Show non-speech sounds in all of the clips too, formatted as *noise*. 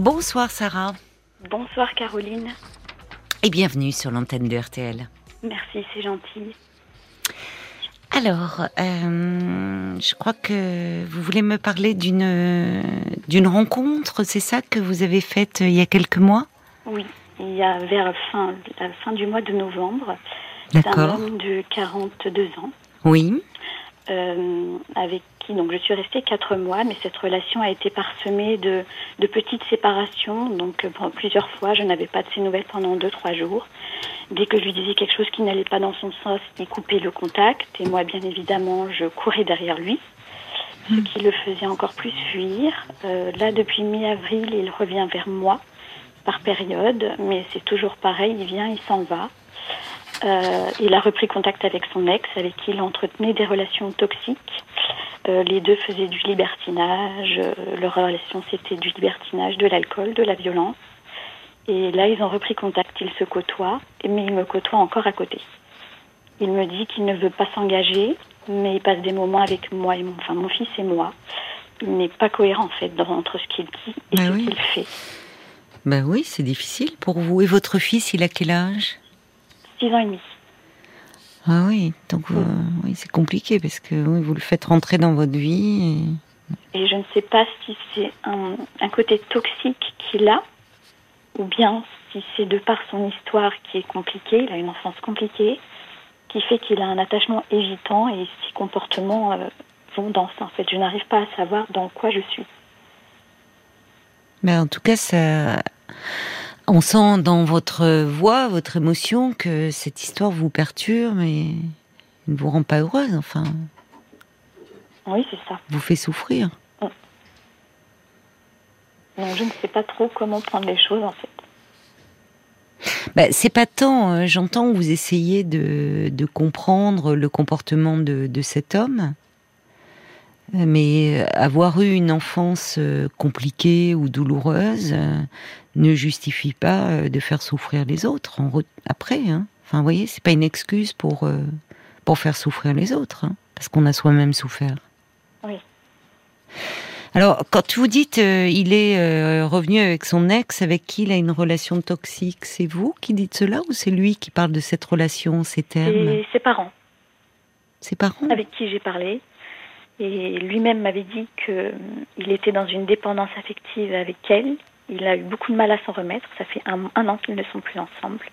Bonsoir Sarah. Bonsoir Caroline. Et bienvenue sur l'antenne de RTL. Merci, c'est gentil. Alors, euh, je crois que vous voulez me parler d'une d'une rencontre, c'est ça que vous avez faite il y a quelques mois? Oui, il y a vers la fin, la fin du mois de novembre. D'accord. un homme de 42 ans. Oui. Euh, avec donc je suis restée quatre mois, mais cette relation a été parsemée de, de petites séparations. Donc euh, plusieurs fois, je n'avais pas de ses nouvelles pendant deux trois jours. Dès que je lui disais quelque chose qui n'allait pas dans son sens, il coupait le contact. Et moi, bien évidemment, je courais derrière lui, ce qui le faisait encore plus fuir. Euh, là, depuis mi-avril, il revient vers moi par période, mais c'est toujours pareil. Il vient, il s'en va. Euh, il a repris contact avec son ex, avec qui il entretenait des relations toxiques. Euh, les deux faisaient du libertinage. euh, leur relation, c'était du libertinage, de l'alcool, de la violence. Et là, ils ont repris contact, ils se côtoient, mais il me côtoie encore à côté. Il me dit qu'il ne veut pas s'engager, mais il passe des moments avec moi et mon, enfin, mon fils et moi. Il n'est pas cohérent, en fait, dans- entre ce qu'il dit et Bah ce oui. qu'il fait. Ben oui, c'est difficile pour vous. Et votre fils, il a quel âge? Six ans et demi. Ah oui, donc euh, oui, c'est compliqué parce que oui, vous le faites rentrer dans votre vie. Et je ne sais pas si c'est un, un côté toxique qu'il a, ou bien si c'est de par son histoire qui est compliquée, il a une enfance compliquée, qui fait qu'il a un attachement évitant et ses comportements euh, vont dans ça. En fait, je n'arrive pas à savoir dans quoi je suis. Mais en tout cas, ça, on sent dans votre voix, votre émotion, que cette histoire vous perturbe et ne vous rend pas heureuse. Enfin, Oui, c'est ça. vous fait souffrir. Donc, je ne sais pas trop comment prendre les choses, en fait. Bah, c'est pas tant, euh, j'entends vous essayez de, de comprendre le comportement de, de cet homme, mais avoir eu une enfance euh, compliquée ou douloureuse euh, ne justifie pas euh, de faire souffrir les autres en après. Hein. Enfin, vous voyez, c'est pas une excuse pour, euh, pour faire souffrir les autres, hein, parce qu'on a soi-même souffert. Oui. Alors, quand vous dites euh, il est euh, revenu avec son ex, avec qui il a une relation toxique, c'est vous qui dites cela ou c'est lui qui parle de cette relation, ces termes? Et ses parents, Ses parents? Avec qui j'ai parlé, et lui-même m'avait dit qu'il était dans une dépendance affective avec elle. Il a eu beaucoup de mal à s'en remettre. Ça fait un, un an qu'ils ne sont plus ensemble.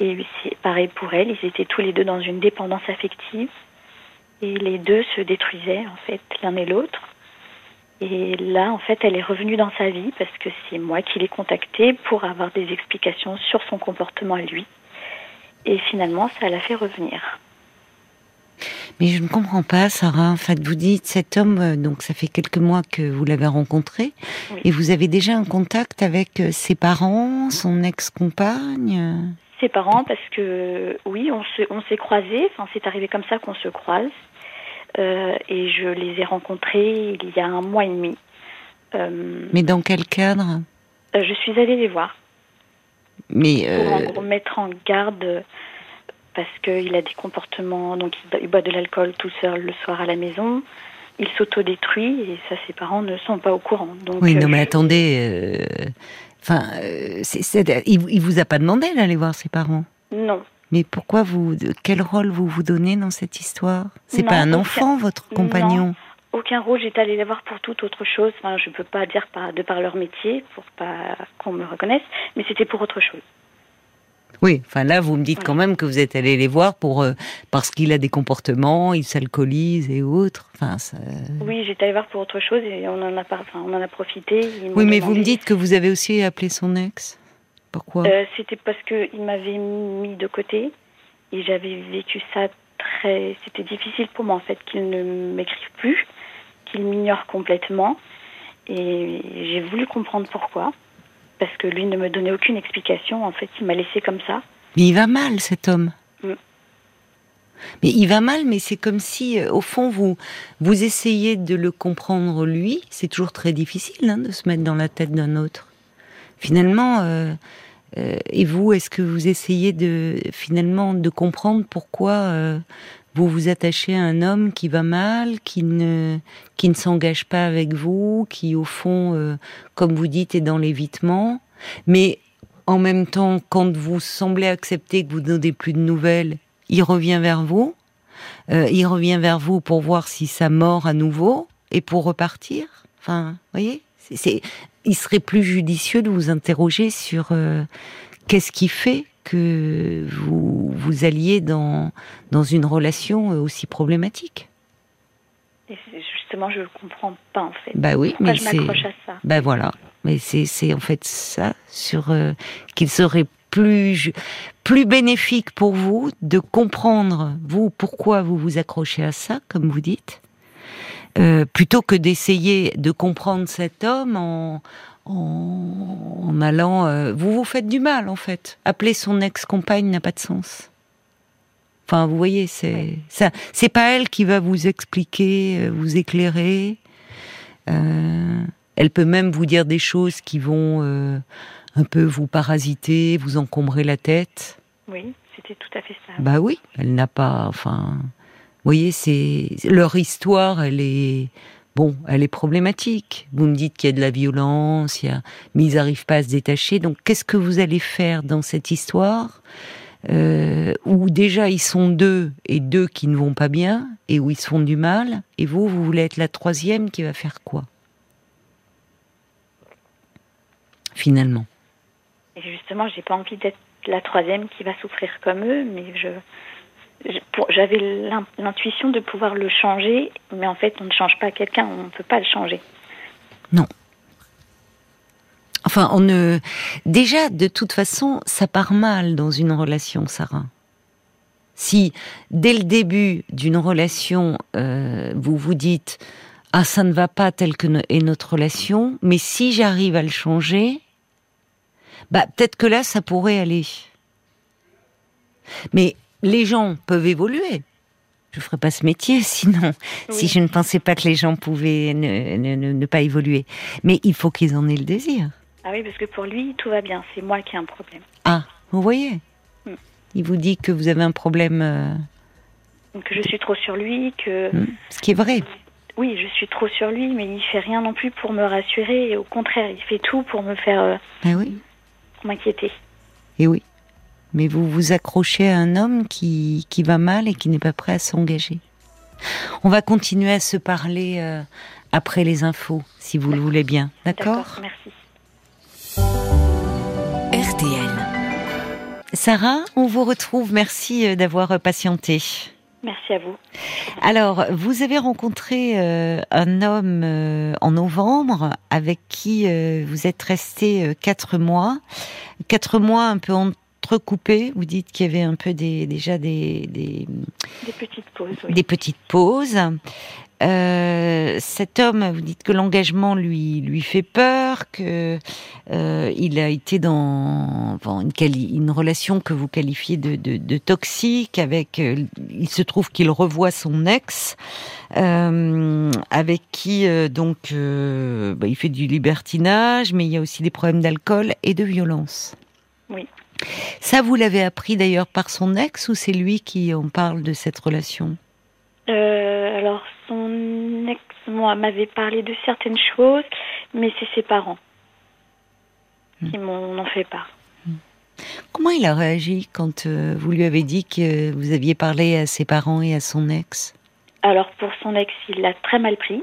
Et c'est pareil pour elle. Ils étaient tous les deux dans une dépendance affective. Et les deux se détruisaient, en fait, l'un et l'autre. Et là, en fait, elle est revenue dans sa vie parce que c'est moi qui l'ai contactée pour avoir des explications sur son comportement à lui. Et finalement, ça l'a fait revenir. Mais je ne comprends pas, Sarah. En fait, vous dites cet homme, euh, donc ça fait quelques mois que vous l'avez rencontré, Oui. et vous avez déjà un contact avec euh, ses parents, son ex-compagne? Ses parents, parce que oui, on se- on s'est croisés. Enfin, c'est arrivé comme ça qu'on se croise. Euh, et je les ai rencontrés il y a un mois et demi. Euh, Mais dans quel cadre? je suis allée les voir Mais pour en mettre en garde parce qu'il a des comportements. Donc, il, boit de l'alcool tout seul le soir à la maison. Il s'autodétruit et ça, ses parents ne sont pas au courant. Donc, oui, euh, non, mais je- attendez. euh, Enfin, euh, il, il vous a pas demandé d'aller voir ses parents? Non. Mais pourquoi vous, quel rôle vous vous donnez dans cette histoire? C'est pas un aucun- enfant, votre compagnon? Aucun rôle, j'étais allée les voir pour toute autre chose. Enfin, je peux pas dire par, de par leur métier, pour pas qu'on me reconnaisse, mais c'était pour autre chose. Oui, enfin là, vous me dites quand même que vous êtes allé les voir pour euh, parce qu'il a des comportements, il s'alcoolise et autres. Enfin, ça- Oui, j'étais allée voir pour autre chose et on en a, pas, enfin, on en a profité. Oui, mais vous me dites que vous avez aussi appelé son ex. Pourquoi? Euh, c'était parce qu'il m'avait mis de côté et j'avais vécu ça très. C'était difficile pour moi en fait qu'il ne m'écrive plus, qu'il m'ignore complètement. Et j'ai voulu comprendre pourquoi. Parce que lui ne me donnait aucune explication. En fait, il m'a laissé comme ça. Mais il va mal, cet homme. Mm. Mais il va mal, mais c'est comme si, euh, au fond, vous vous essayez de le comprendre lui. C'est toujours très difficile hein, de se mettre dans la tête d'un autre. Finalement, euh, euh, et vous, est-ce que vous essayez de finalement de comprendre pourquoi euh, vous vous attachez à un homme qui va mal, qui ne, qui ne s'engage pas avec vous, qui au fond, euh, comme vous dites, est dans l'évitement. Mais en même temps, quand vous semblez accepter que vous ne donnez plus de nouvelles, il revient vers vous. Euh, il revient vers vous pour voir si ça mord à nouveau et pour repartir. Enfin, voyez, c'est, il serait plus judicieux de vous interroger sur euh, qu'est-ce qui fait que vous vous alliez dans dans une relation aussi problématique. Et justement, je ne comprends pas en fait. Bah oui, mais je m'accroche à ça? Bah voilà, mais c'est en fait ça sur euh, qu'il serait plus plus bénéfique pour vous de comprendre vous pourquoi vous vous accrochez à ça, comme vous dites, euh, plutôt que d'essayer de comprendre cet homme en, en, allant. Euh, vous vous faites du mal, en fait. Appeler son ex-compagne n'a pas de sens. Enfin, vous voyez, c'est ça. C'est pas elle qui va vous expliquer, euh, vous éclairer. Euh, elle peut même vous dire des choses qui vont un peu vous parasiter, vous encombrer la tête. Oui, c'était tout à fait ça. Bah oui, elle n'a pas. Enfin, vous voyez, c'est leur histoire. Elle est bon, elle est problématique. Vous me dites qu'il y a de la violence, mais ils n'arrivent pas à se détacher. Donc, qu'est-ce que vous allez faire dans cette histoire? Euh, où déjà ils sont deux et deux qui ne vont pas bien et où ils se font du mal, et vous, vous voulez être la troisième qui va faire quoi? Finalement. Et justement, j'ai pas envie d'être la troisième qui va souffrir comme eux, mais je, j'avais l'intuition de pouvoir le changer, mais en fait, on ne change pas quelqu'un, on ne peut pas le changer. Non. Enfin, on ne. Déjà, de toute façon, ça part mal dans une relation, Sarah. Si, dès le début d'une relation, euh, vous vous dites Ah, ça ne va pas tel que est notre relation, mais si j'arrive à le changer, bah, peut-être que là, ça pourrait aller. Mais les gens peuvent évoluer. Je ne ferais pas ce métier *laughs* sinon, si je ne pensais pas que les gens pouvaient ne, pas évoluer. Mais il faut qu'ils en aient le désir. Ah oui, parce que pour lui, tout va bien. C'est moi qui ai un problème. Ah, vous voyez hmm. Il vous dit que vous avez un problème. Euh, que je suis trop sur lui, que. Hmm. Ce qui est vrai. Oui, je suis trop sur lui, mais il fait rien non plus pour me rassurer. Au contraire, il fait tout pour me faire. Euh, ah oui. Pour m'inquiéter. Et oui mais vous vous accrochez à un homme qui, qui va mal et qui n'est pas prêt à s'engager. On va continuer à se parler euh, après les infos, si vous le voulez bien. D'accord Merci. RTL. Sarah, on vous retrouve. Merci euh, d'avoir patienté. Merci à vous. Alors, vous avez rencontré euh, un homme en novembre avec qui vous êtes resté quatre mois. Quatre mois un peu en Vous dites qu'il y avait un peu des, déjà des, des, petites pauses. Des petites pauses. Euh, cet homme, vous dites que l'engagement lui lui fait peur, que euh, il a été dans une, une, relation que vous qualifiez de, de, toxique. Avec, euh, il se trouve qu'il revoit son ex, avec qui donc bah, il fait du libertinage, mais il y a aussi des problèmes d'alcool et de violence. Ça, vous l'avez appris d'ailleurs par son ex ou c'est lui qui en parle de cette relation? Euh, Alors, son ex, moi, m'avait parlé de certaines choses, mais c'est ses parents qui hmm. m'en ont fait part. Hmm. Comment il a réagi quand euh, vous lui avez dit que vous aviez parlé à ses parents et à son ex? Alors, pour son ex, il l'a très mal pris.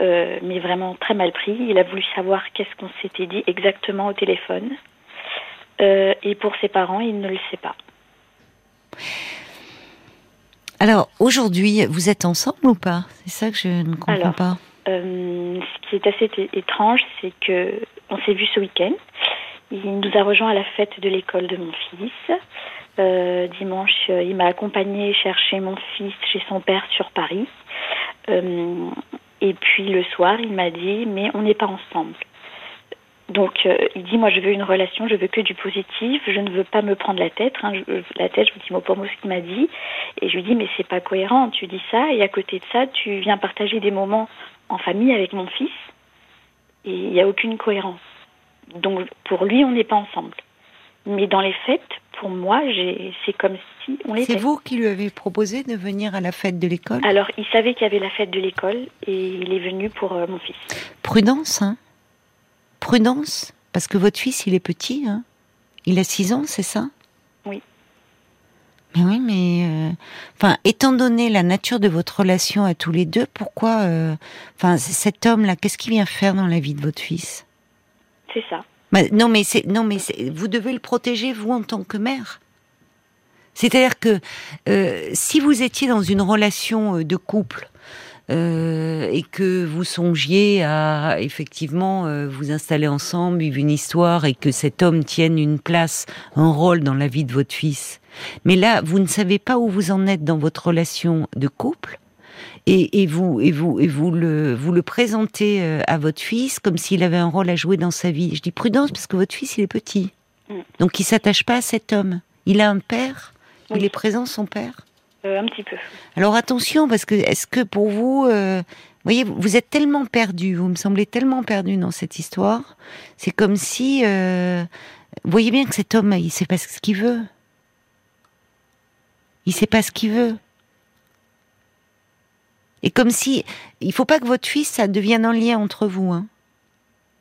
Euh, mais vraiment très mal pris. Il a voulu savoir qu'est-ce qu'on s'était dit exactement au téléphone. Euh, et pour ses parents, il ne le sait pas. Alors aujourd'hui, vous êtes ensemble ou pas? C'est ça que je ne comprends pas. Euh, ce qui est assez étrange, c'est que on s'est vu ce week-end. Il nous a rejoint à la fête de l'école de mon fils. Euh, dimanche, il m'a accompagné chercher mon fils chez son père sur Paris. et puis le soir, il m'a dit mais on n'est pas ensemble. Donc euh, il dit moi je veux une relation, je veux que du positif, je ne veux pas me prendre la tête, hein, la tête, je vous dis mot pour mot ce qu'il m'a dit, et je lui dis mais c'est pas cohérent, tu dis ça et à côté de ça tu viens partager des moments en famille avec mon fils et il n'y a aucune cohérence. Donc pour lui on n'est pas ensemble. Mais dans les fêtes, pour moi, c'est comme si on était. C'est vous qui lui avez proposé de venir à la fête de l'école? Alors, il savait qu'il y avait la fête de l'école et il est venu pour euh, mon fils. Prudence, hein? Prudence, parce que votre fils, il est petit, hein Il a 6 ans, c'est ça? Oui. Mais oui, mais euh, enfin, étant donné la nature de votre relation à tous les deux, pourquoi, euh, enfin, cet homme-là, qu'est-ce qu'il vient faire dans la vie de votre fils? C'est ça. Bah, non, mais c'est non, mais vous devez le protéger vous en tant que mère. C'est-à-dire que euh, si vous étiez dans une relation de couple euh, et que vous songiez à effectivement euh, vous installer ensemble, vivre une histoire et que cet homme tienne une place, un rôle dans la vie de votre fils. Mais là, vous ne savez pas où vous en êtes dans votre relation de couple. Et, vous et vous et vous le vous le présentez euh, à votre fils comme s'il avait un rôle à jouer dans sa vie. Je dis prudence parce que votre fils il est petit, mm. donc il s'attache pas à cet homme. Il a un père, il est présent son père. Euh, un petit peu. Alors attention, parce que est-ce que pour vous, euh, vous voyez, vous êtes tellement perdu, vous me semblez tellement perdu dans cette histoire. C'est comme si, euh, vous voyez bien que cet homme, il sait pas ce qu'il veut. Il sait pas ce qu'il veut. Et comme si, il faut pas que votre fils, ça devienne un lien entre vous. Hein.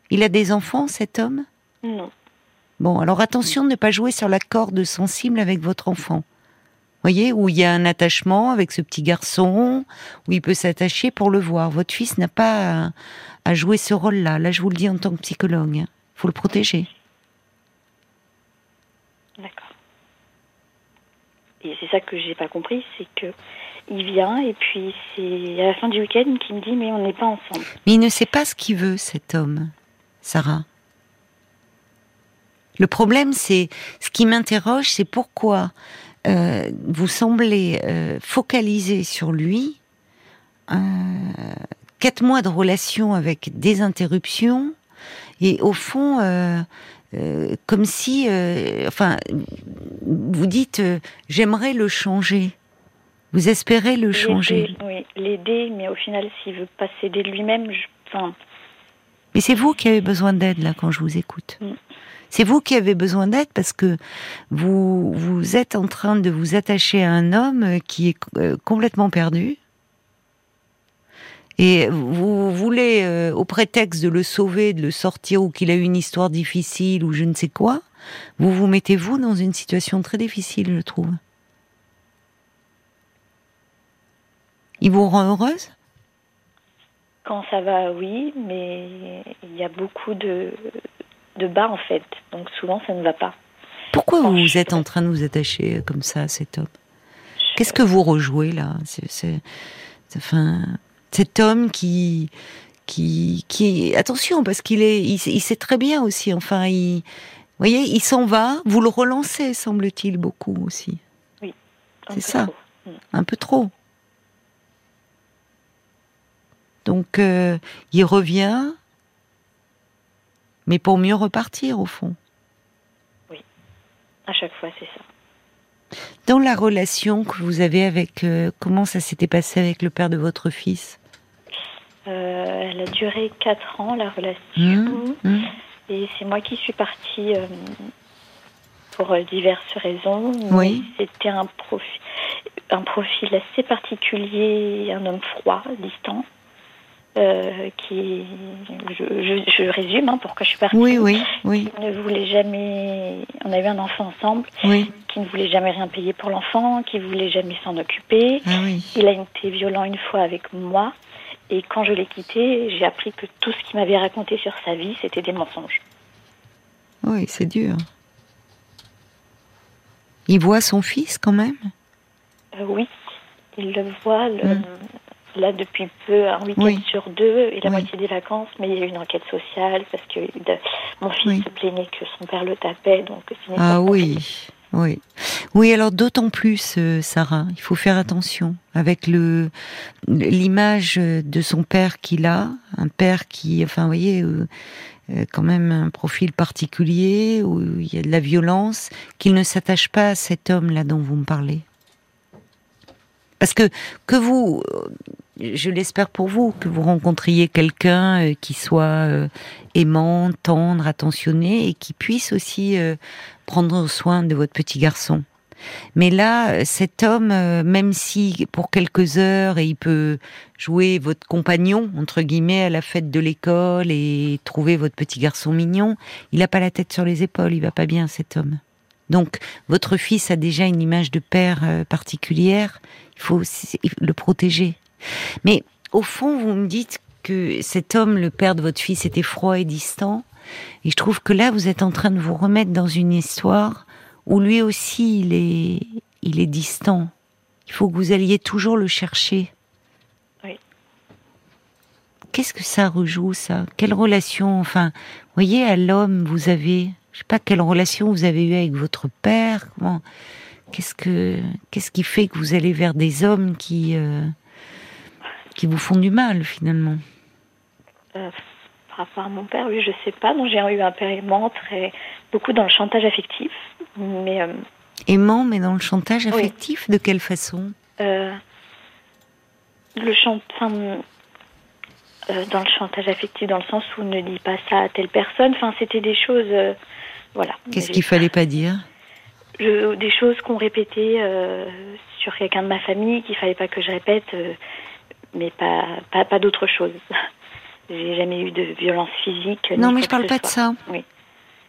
Il a des enfants, cet homme? Non. Bon, alors attention de ne pas jouer sur la corde sensible avec votre enfant voyez, où il y a un attachement avec ce petit garçon, où il peut s'attacher pour le voir. Votre fils n'a pas à, jouer ce rôle-là. Là, je vous le dis en tant que psychologue. Il hein. faut le protéger. D'accord. Et c'est ça que j'ai pas compris, c'est que il vient et puis c'est à la fin du week-end qu'il me dit mais on n'est pas ensemble. Mais il ne sait pas ce qu'il veut cet homme, Sarah. Le problème, c'est ce qui m'interroge, c'est pourquoi euh, vous semblez euh, focaliser sur lui euh, quatre mois de relation avec des interruptions et au fond comme si enfin vous dites j'aimerais le changer. Vous espérez le changer. oui l'aider mais au final s'il veut pas s'aider lui-même je... enfin mais c'est vous qui avez besoin d'aide là quand je vous écoute. Mm. C'est vous qui avez besoin d'aide parce que vous, vous êtes en train de vous attacher à un homme qui est euh, complètement perdu. Et vous voulez, euh, au prétexte de le sauver, de le sortir, ou qu'il a eu une histoire difficile, ou je ne sais quoi, vous vous mettez vous dans une situation très difficile, je trouve. Il vous rend heureuse? Quand ça va, oui, mais il y a beaucoup de, de bas en fait. Donc souvent ça ne va pas. Pourquoi vous êtes en train de vous attacher comme ça à cet homme? Qu'est-ce que vous rejouez là? C'est enfin cet homme qui qui qui attention parce qu'il est il, sait très bien aussi. Enfin il vous voyez il s'en va. Vous le relancez semble-t-il beaucoup aussi. Oui. C'est ça. Mm. Un peu trop. Donc euh, il revient mais pour mieux repartir au fond. Oui, à chaque fois c'est ça. Dans la relation que vous avez avec, euh, comment ça s'était passé avec le père de votre fils? Euh, Elle a duré 4 ans la relation. Mmh, mmh. Et c'est moi qui suis partie euh, pour diverses raisons. Oui. C'était un profil, un profil assez particulier, un homme froid, distant. Euh, qui, je, je, résume, hein, pourquoi je suis partie. Oui, oui, oui. Qui ne voulait jamais. On a eu un enfant ensemble. Oui. Qui ne voulait jamais rien payer pour l'enfant, qui voulait jamais s'en occuper. Ah, oui. Il a été violent une fois avec moi. Et quand je l'ai quitté, j'ai appris que tout ce qu'il m'avait raconté sur sa vie, c'était des mensonges. Oui, c'est dur. Il voit son fils quand même? Euh, Oui, il le voit. Le, hum là depuis peu, un week-end sur deux et la moitié des vacances, mais il y a eu une enquête sociale parce que mon fils se plaignait que son père le tapait, donc Ah oui, oui. Oui, alors d'autant plus, euh, Sarah, il faut faire attention avec le l'image de son père qu'il a, un père qui, enfin, vous voyez, euh, euh, quand même un profil particulier où il y a de la violence, qu'il ne s'attache pas à cet homme-là dont vous me parlez. Parce que que vous, je l'espère pour vous, que vous rencontriez quelqu'un euh, qui soit euh, aimant, tendre, attentionné et qui puisse aussi euh, prendre soin de votre petit garçon. Mais là, cet homme, même si pour quelques heures, il peut jouer votre compagnon, entre guillemets, à la fête de l'école et trouver votre petit garçon mignon, il n'a pas la tête sur les épaules, il va pas bien cet homme. Donc, votre fils a déjà une image de père particulière, il faut le protéger. Mais au fond, vous me dites que cet homme, le père de votre fils, était froid et distant. Et je trouve que là, vous êtes en train de vous remettre dans une histoire où lui aussi, il est, il est distant. Il faut que vous alliez toujours le chercher. Oui. Qu'est-ce que ça rejoue, ça? Quelle relation Enfin, voyez, à l'homme, vous avez, sais pas quelle relation vous avez eue avec votre père. Comment Qu'est-ce que, qu'est-ce qui fait que vous allez vers des hommes qui euh, qui vous font du mal finalement? Euh, Par rapport à mon père, oui, je sais pas. Donc j'ai eu un père aimant, très beaucoup dans le chantage affectif, mais euh, aimant, mais dans le chantage affectif, de quelle façon? Le chantage dans le chantage affectif, dans le sens où ne dit pas ça à telle personne. Enfin, c'était des choses, voilà. Qu'est-ce qu'il fallait pas dire Des choses qu'on répétait sur quelqu'un de ma famille qu'il fallait pas que je répète mais pas, pas, pas d'autre chose. *laughs* J'ai jamais eu de violence physique. Non, mais je parle pas de ça. Oui.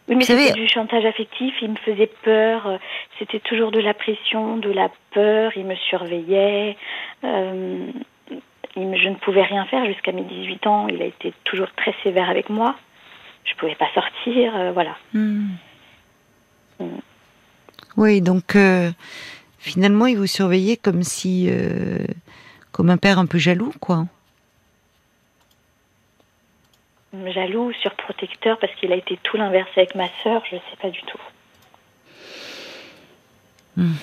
Oui, mais c'était du chantage affectif. Il me faisait peur. C'était toujours de la pression, de la peur. Il me surveillait. Euh, je ne pouvais rien faire jusqu'à mes 18 ans. Il a été toujours très sévère avec moi. Je pouvais pas sortir. Euh, voilà. Hmm. Oui, donc euh, finalement, il vous surveillait comme si comme un père un peu jaloux, quoi. Jaloux, surprotecteur, parce qu'il a été tout l'inverse avec ma sœur, je ne sais pas du tout. Hmm.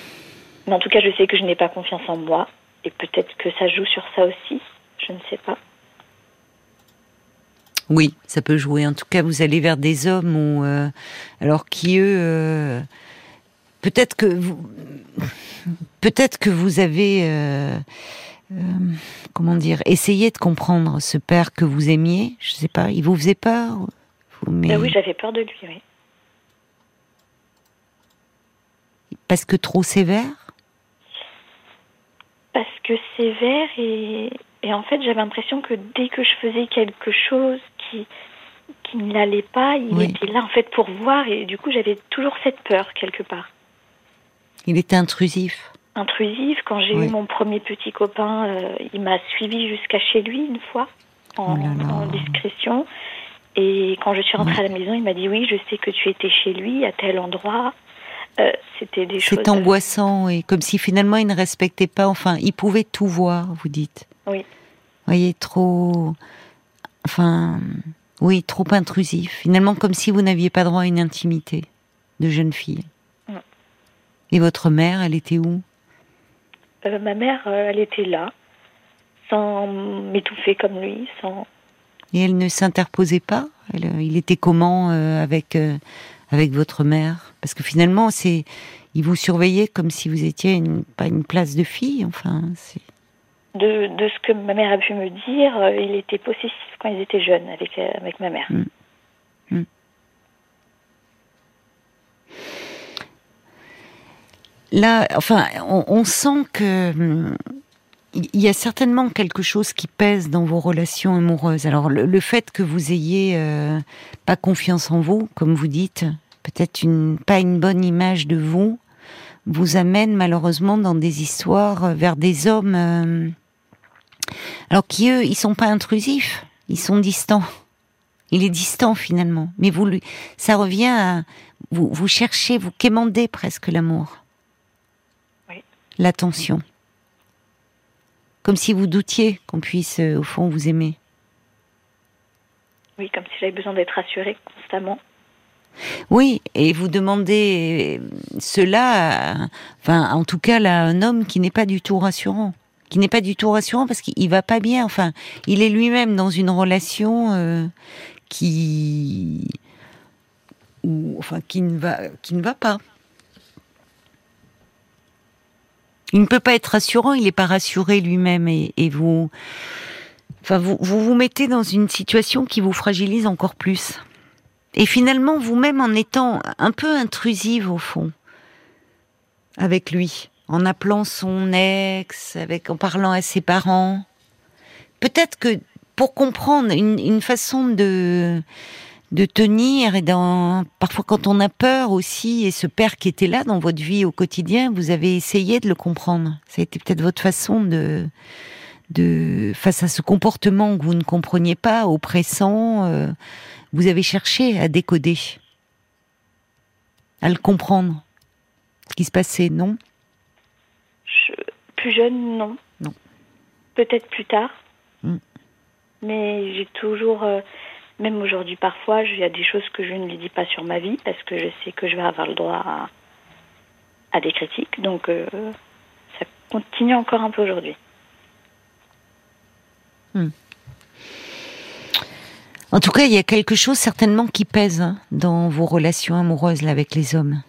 Mais en tout cas, je sais que je n'ai pas confiance en moi, et peut-être que ça joue sur ça aussi, je ne sais pas. Oui, ça peut jouer. En tout cas, vous allez vers des hommes où, euh, alors qui eux, euh, peut-être que vous, peut-être que vous avez. Euh, comment dire, essayer de comprendre ce père que vous aimiez. Je sais pas, il vous faisait peur? Mais... Oui, j'avais peur de lui, oui. Parce que trop sévère? Parce que sévère et, et en fait j'avais l'impression que dès que je faisais quelque chose qui, qui ne l'allait pas, il était là en fait pour voir et du coup j'avais toujours cette peur quelque part. Il était intrusif intrusive. Quand j'ai eu mon premier petit copain, euh, il m'a suivi jusqu'à chez lui une fois, en, oh discrétion. Et quand je suis rentrée à la maison, il m'a dit oui, je sais que tu étais chez lui à tel endroit. Euh, c'était des choses. C'est angoissant et comme si finalement il ne respectait pas. Enfin, il pouvait tout voir. Vous dites. Oui. Vous voyez trop. Enfin, oui, trop intrusif. Finalement, comme si vous n'aviez pas droit à une intimité de jeune fille. Et votre mère, elle était où? Euh, ma mère, euh, elle était là, sans m'étouffer comme lui, sans. Et elle ne s'interposait pas? Euh, Il était comment avec avec votre mère? Parce que finalement, c'est il vous surveillait comme si vous étiez une, pas une place de fille, enfin. C'est... De, ce que ma mère a pu me dire, il était possessif quand ils étaient jeunes avec, avec ma mère. Mm. Mm. là, enfin, on, sent que hum, il y a certainement quelque chose qui pèse dans vos relations amoureuses. Alors le, fait que vous ayez euh, pas confiance en vous, comme vous dites, peut-être une pas une bonne image de vous, vous amène malheureusement dans des histoires vers des hommes, euh, alors qui eux, ils sont pas intrusifs, ils sont distants. Il est distant finalement, mais vous lui, ça revient à vous, vous cherchez, vous quémandez presque l'amour l'attention. Comme si vous doutiez qu'on puisse, euh, au fond, vous aimer. Oui, comme si j'avais besoin d'être rassurée constamment. Oui, et vous demandez cela, enfin, en tout cas, là, un homme qui n'est pas du tout rassurant, qui n'est pas du tout rassurant parce qu'il va pas bien. Enfin, il est lui-même dans une relation euh, qui, enfin, qui ne va, pas. Il ne peut pas être rassurant, il n'est pas rassuré lui-même et, vous, enfin vous vous mettez dans une situation qui vous fragilise encore plus. Et finalement, vous-même en étant un peu intrusive au fond avec lui, en appelant son ex, avec en parlant à ses parents, peut-être que pour comprendre une façon de de tenir et dans parfois quand on a peur aussi et ce père qui était là dans votre vie au quotidien, vous avez essayé de le comprendre. Ça a été peut-être votre façon de de face à ce comportement que vous ne compreniez pas, oppressant, euh, vous avez cherché à décoder, à le comprendre, ce qui se passait, non? Plus jeune, non. Non. Peut-être plus tard. Hmm. Mais j'ai toujours euh, même aujourd'hui, parfois, il y a des choses que je ne lui dis pas sur ma vie parce que je sais que je vais avoir le droit à, des critiques. Donc, euh, ça continue encore un peu aujourd'hui. Hmm. En tout cas, il y a quelque chose certainement qui pèse hein, dans vos relations amoureuses avec les hommes.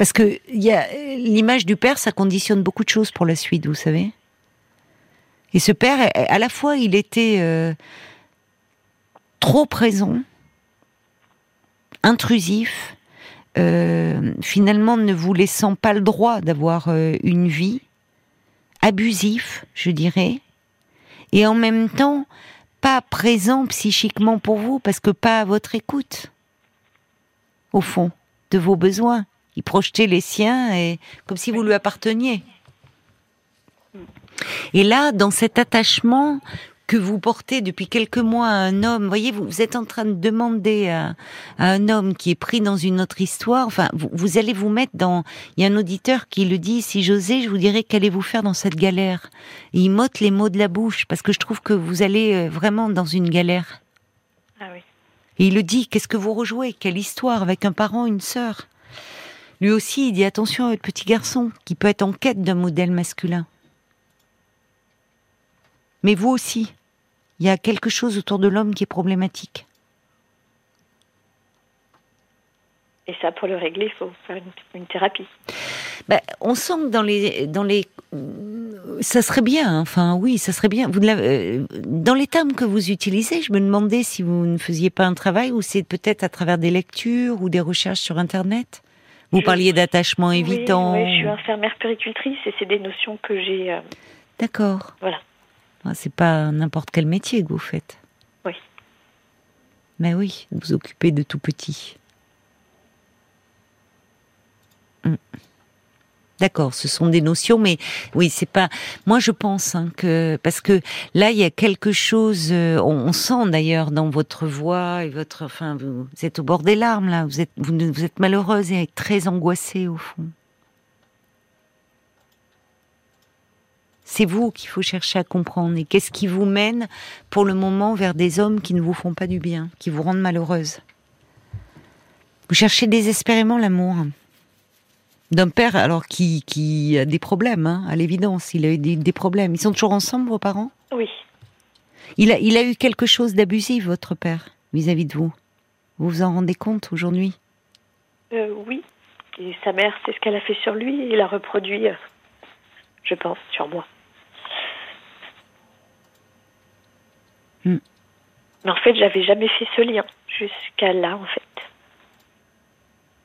Parce que l'image du père, ça conditionne beaucoup de choses pour la suite, vous savez. Et ce père, à la fois, il était euh, trop présent, intrusif, euh, finalement ne vous laissant pas le droit d'avoir euh, une vie, abusif, je dirais, et en même temps pas présent psychiquement pour vous parce que pas à votre écoute, au fond, de vos besoins. Il projetait les siens et comme si vous lui apparteniez. Et là, dans cet attachement que vous portez depuis quelques mois à un homme, voyez, vous, êtes en train de demander à, un homme qui est pris dans une autre histoire, enfin, vous, allez vous mettre dans... Il y a un auditeur qui le dit, si j'osais, je vous dirais qu'allez-vous faire dans cette galère? Et il m'ôte les mots de la bouche, parce que je trouve que vous allez euh, vraiment dans une galère. Ah oui. Et il le dit, qu'est-ce que vous rejouez? Quelle histoire avec un parent, une sœur? Lui aussi, il dit attention à votre petit garçon, qui peut être en quête d'un modèle masculin. Mais vous aussi, il y a quelque chose autour de l'homme qui est problématique. Et ça, pour le régler, il faut faire une, thérapie. Ben, on sent que dans les, dans les, ça serait bien. Hein. Enfin, oui, ça serait bien. Vous, euh, dans les termes que vous utilisez, je me demandais si vous ne faisiez pas un travail ou c'est peut-être à travers des lectures ou des recherches sur Internet. Vous parliez d'attachement évitant. Oui, je suis infirmière péricultrice et c'est des notions que j'ai. Euh, D'accord. Voilà. Ah, c'est pas n'importe quel métier que vous faites. Oui. Mais oui, vous vous occupez de tout petit. Hmm. D'accord, ce sont des notions, mais oui, c'est pas. Moi, je pense hein, que parce que là, il y a quelque chose. Euh, on, sent d'ailleurs dans votre voix et votre. Enfin, vous, êtes au bord des larmes là. Vous êtes, vous, vous êtes malheureuse et très angoissée au fond. C'est vous qu'il faut chercher à comprendre. Et qu'est-ce qui vous mène pour le moment vers des hommes qui ne vous font pas du bien, qui vous rendent malheureuse? Vous cherchez désespérément l'amour d'un père alors qui, qui a des problèmes, hein, à l'évidence. Il a eu des, problèmes. Ils sont toujours ensemble, vos parents? Oui. Il a, il a eu quelque chose d'abusif, votre père, vis-à-vis de vous? Vous vous en rendez compte aujourd'hui? Euh, Oui. Et sa mère, c'est ce qu'elle a fait sur lui. Il a reproduit, euh, je pense, sur moi. Hmm. Mais en fait, j'avais jamais fait ce lien jusqu'à là, en fait,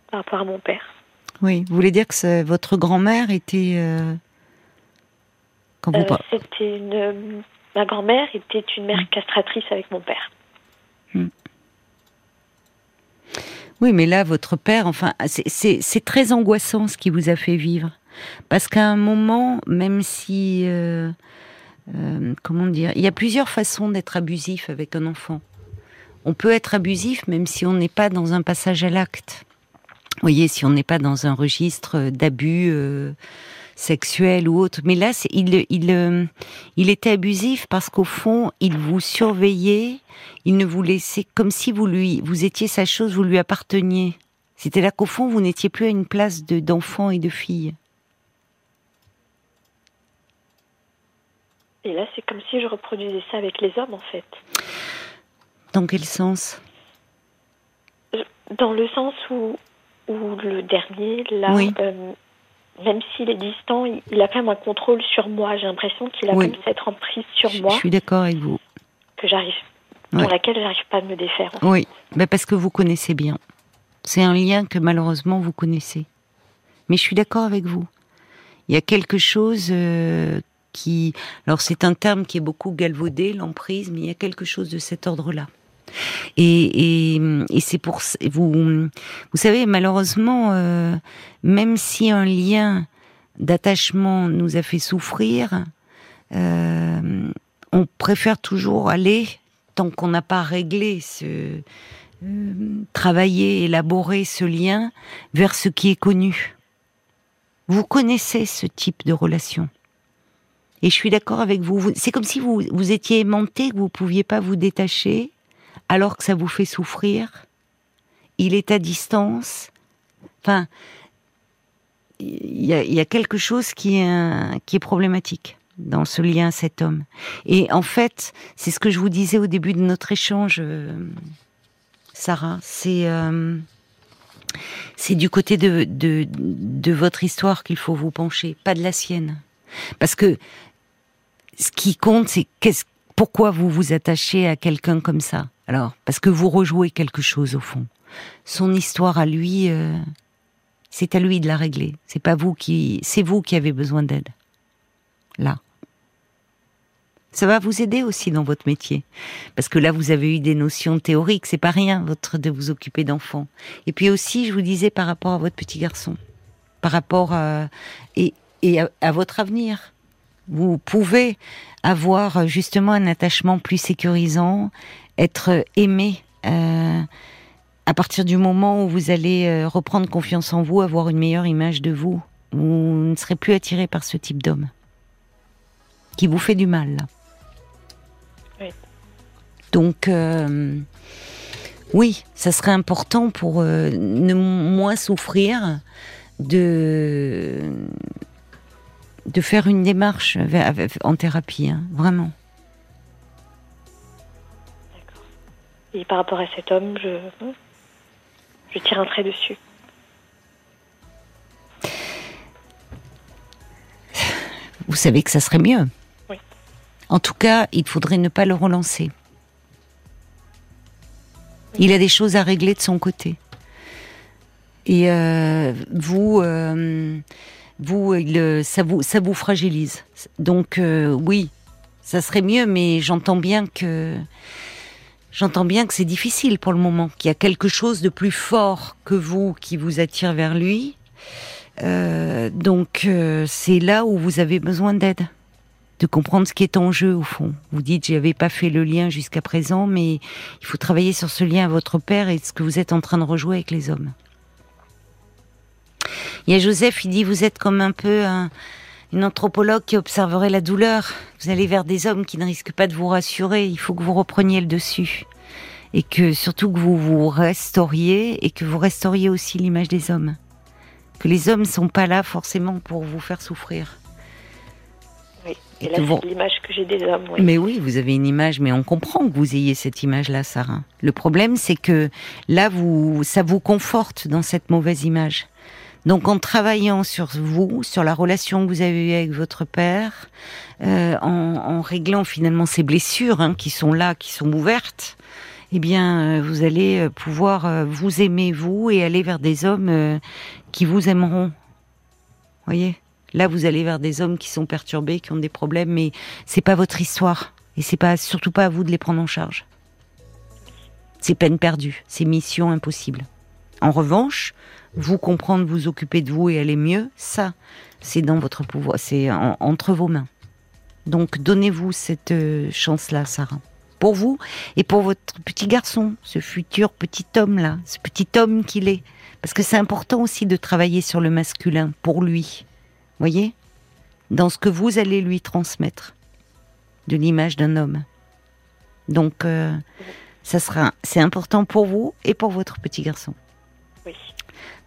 par rapport à mon père. Oui, vous voulez dire que votre grand-mère était. Euh, euh, c'était une. Ma grand-mère était une mère castratrice avec mon père. Hmm. Oui, mais là, votre père, enfin, c'est très angoissant ce qui vous a fait vivre. Parce qu'à un moment, même si euh, euh, comment dire Il y a plusieurs façons d'être abusif avec un enfant. On peut être abusif même si on n'est pas dans un passage à l'acte. Vous voyez, si on n'est pas dans un registre d'abus euh, sexuel ou autre. Mais là, il, il, euh, il était abusif parce qu'au fond, il vous surveillait, il ne vous laissait comme si vous lui, vous étiez sa chose, vous lui apparteniez. C'était là qu'au fond, vous n'étiez plus à une place d'enfant et de fille. Et là, c'est comme si je reproduisais ça avec les hommes, en fait. Dans quel sens? Dans le sens où ou le dernier, là, Oui. euh, même s'il est distant, il, a quand même un contrôle sur moi. J'ai l'impression qu'il a Oui. comme cette emprise sur moi Je suis d'accord avec vous. que j'arrive, Ouais. pour laquelle j'arrive pas à me défaire. en fait. Oui, ben parce que vous connaissez bien. C'est un lien que malheureusement vous connaissez. Mais je suis d'accord avec vous. Il y a quelque chose euh, qui... Alors c'est un terme qui est beaucoup galvaudé, l'emprise, mais il y a quelque chose de cet ordre-là. Et, c'est pour... Vous, vous savez, malheureusement, euh, même si un lien d'attachement nous a fait souffrir, euh, on préfère toujours aller tant qu'on n'a pas réglé ce euh, travailler, élaborer ce lien vers ce qui est connu. Vous connaissez ce type de relation. Et je suis d'accord avec vous. C'est comme si vous, vous étiez aimanté, que vous pouviez pas vous détacher, alors que ça vous fait souffrir? Il est à distance? Enfin, il y y a quelque chose qui est, qui est problématique dans ce lien cet homme. Et en fait, c'est ce que je vous disais au début de notre échange, euh, Sarah. C'est euh, c'est du côté de, de, de votre histoire qu'il faut vous pencher, pas de la sienne. Parce que ce qui compte, c'est qu'est-ce, pourquoi vous vous attachez à quelqu'un comme ça? Alors, parce que vous rejouez quelque chose au fond. Son histoire à lui, euh, c'est à lui de la régler. C'est pas vous qui, c'est vous qui avez besoin d'aide. Là. Ça va vous aider aussi dans votre métier. Parce que là, vous avez eu des notions théoriques, c'est pas rien, votre, de vous occuper d'enfants. Et puis aussi, je vous disais par rapport à votre petit garçon, par rapport et, à votre avenir. Vous pouvez avoir justement un attachement plus sécurisant, être aimé, euh, à partir du moment où vous allez euh, reprendre confiance en vous, avoir une meilleure image de vous. Vous ne serez plus attiré par ce type d'homme qui vous fait du mal. Oui. Donc, euh, oui, ça serait important pour euh, ne moins souffrir de de faire une démarche en thérapie, hein, vraiment. Et par rapport à cet homme, je, je tire un trait dessus. Vous savez que ça serait mieux. Oui. En tout cas, il faudrait ne pas le relancer. Il a des choses à régler de son côté. Et euh, vous, euh, vous, euh, ça vous, ça vous fragilise. Donc euh, oui, ça serait mieux, mais j'entends bien que j'entends bien que c'est difficile pour le moment. Qu'il y a quelque chose de plus fort que vous qui vous attire vers lui. Euh, donc euh, c'est là où vous avez besoin d'aide, de comprendre ce qui est en jeu au fond. Vous dites j'avais pas fait le lien jusqu'à présent, mais il faut travailler sur ce lien à votre père et ce que vous êtes en train de rejouer avec les hommes. Il y a Joseph, il dit vous êtes comme un peu un- une anthropologue qui observerait la douleur. Vous allez vers des hommes qui ne risquent pas de vous rassurer. Il faut que vous repreniez le dessus et que surtout que vous vous restauriez et que vous restauriez aussi l'image des hommes que les hommes ne sont pas là forcément pour vous faire souffrir. Oui. Et Et, là, que vous- l'image que j'ai des hommes. Oui. Mais oui, vous avez une image, mais on comprend que vous ayez cette image-là, Sarah. Le problème, c'est que là, vous, ça vous conforte dans cette mauvaise image. Donc, en travaillant sur vous, sur la relation que vous avez eue avec votre père, euh, en, en réglant finalement ces blessures hein, qui sont là, qui sont ouvertes, eh bien, euh, vous allez euh, pouvoir euh, vous aimer vous et aller vers des hommes qui vous aimeront. Voyez? Là, vous allez vers des hommes qui sont perturbés, qui ont des problèmes, mais c'est pas votre histoire et c'est pas surtout pas à vous de les prendre en charge. C'est peine perdue, c'est mission impossible. En revanche, vous comprendre, vous occuper de vous et aller mieux, ça, c'est dans votre pouvoir, c'est en- entre vos mains. Donc, donnez-vous cette euh, chance-là, Sarah. Pour vous et pour votre petit garçon, ce futur petit homme-là, ce petit homme qu'il est. Parce que c'est important aussi de travailler sur le masculin pour lui. Voyez? Dans ce que vous allez lui transmettre de l'image d'un homme. Donc, euh, ça sera, c'est important pour vous et pour votre petit garçon. Oui.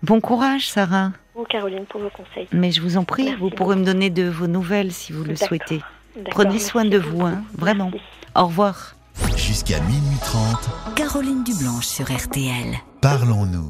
Bon courage, Sarah. Vous, Caroline, pour vos conseils. Mais je vous en prie, Merci vous pourrez me donner de vos nouvelles si vous le souhaitez. Prenez soin merci de vous, hein, vraiment. Merci. Au revoir. Jusqu'à minuit 30, Caroline Dublanche sur RTL. parlons-nous.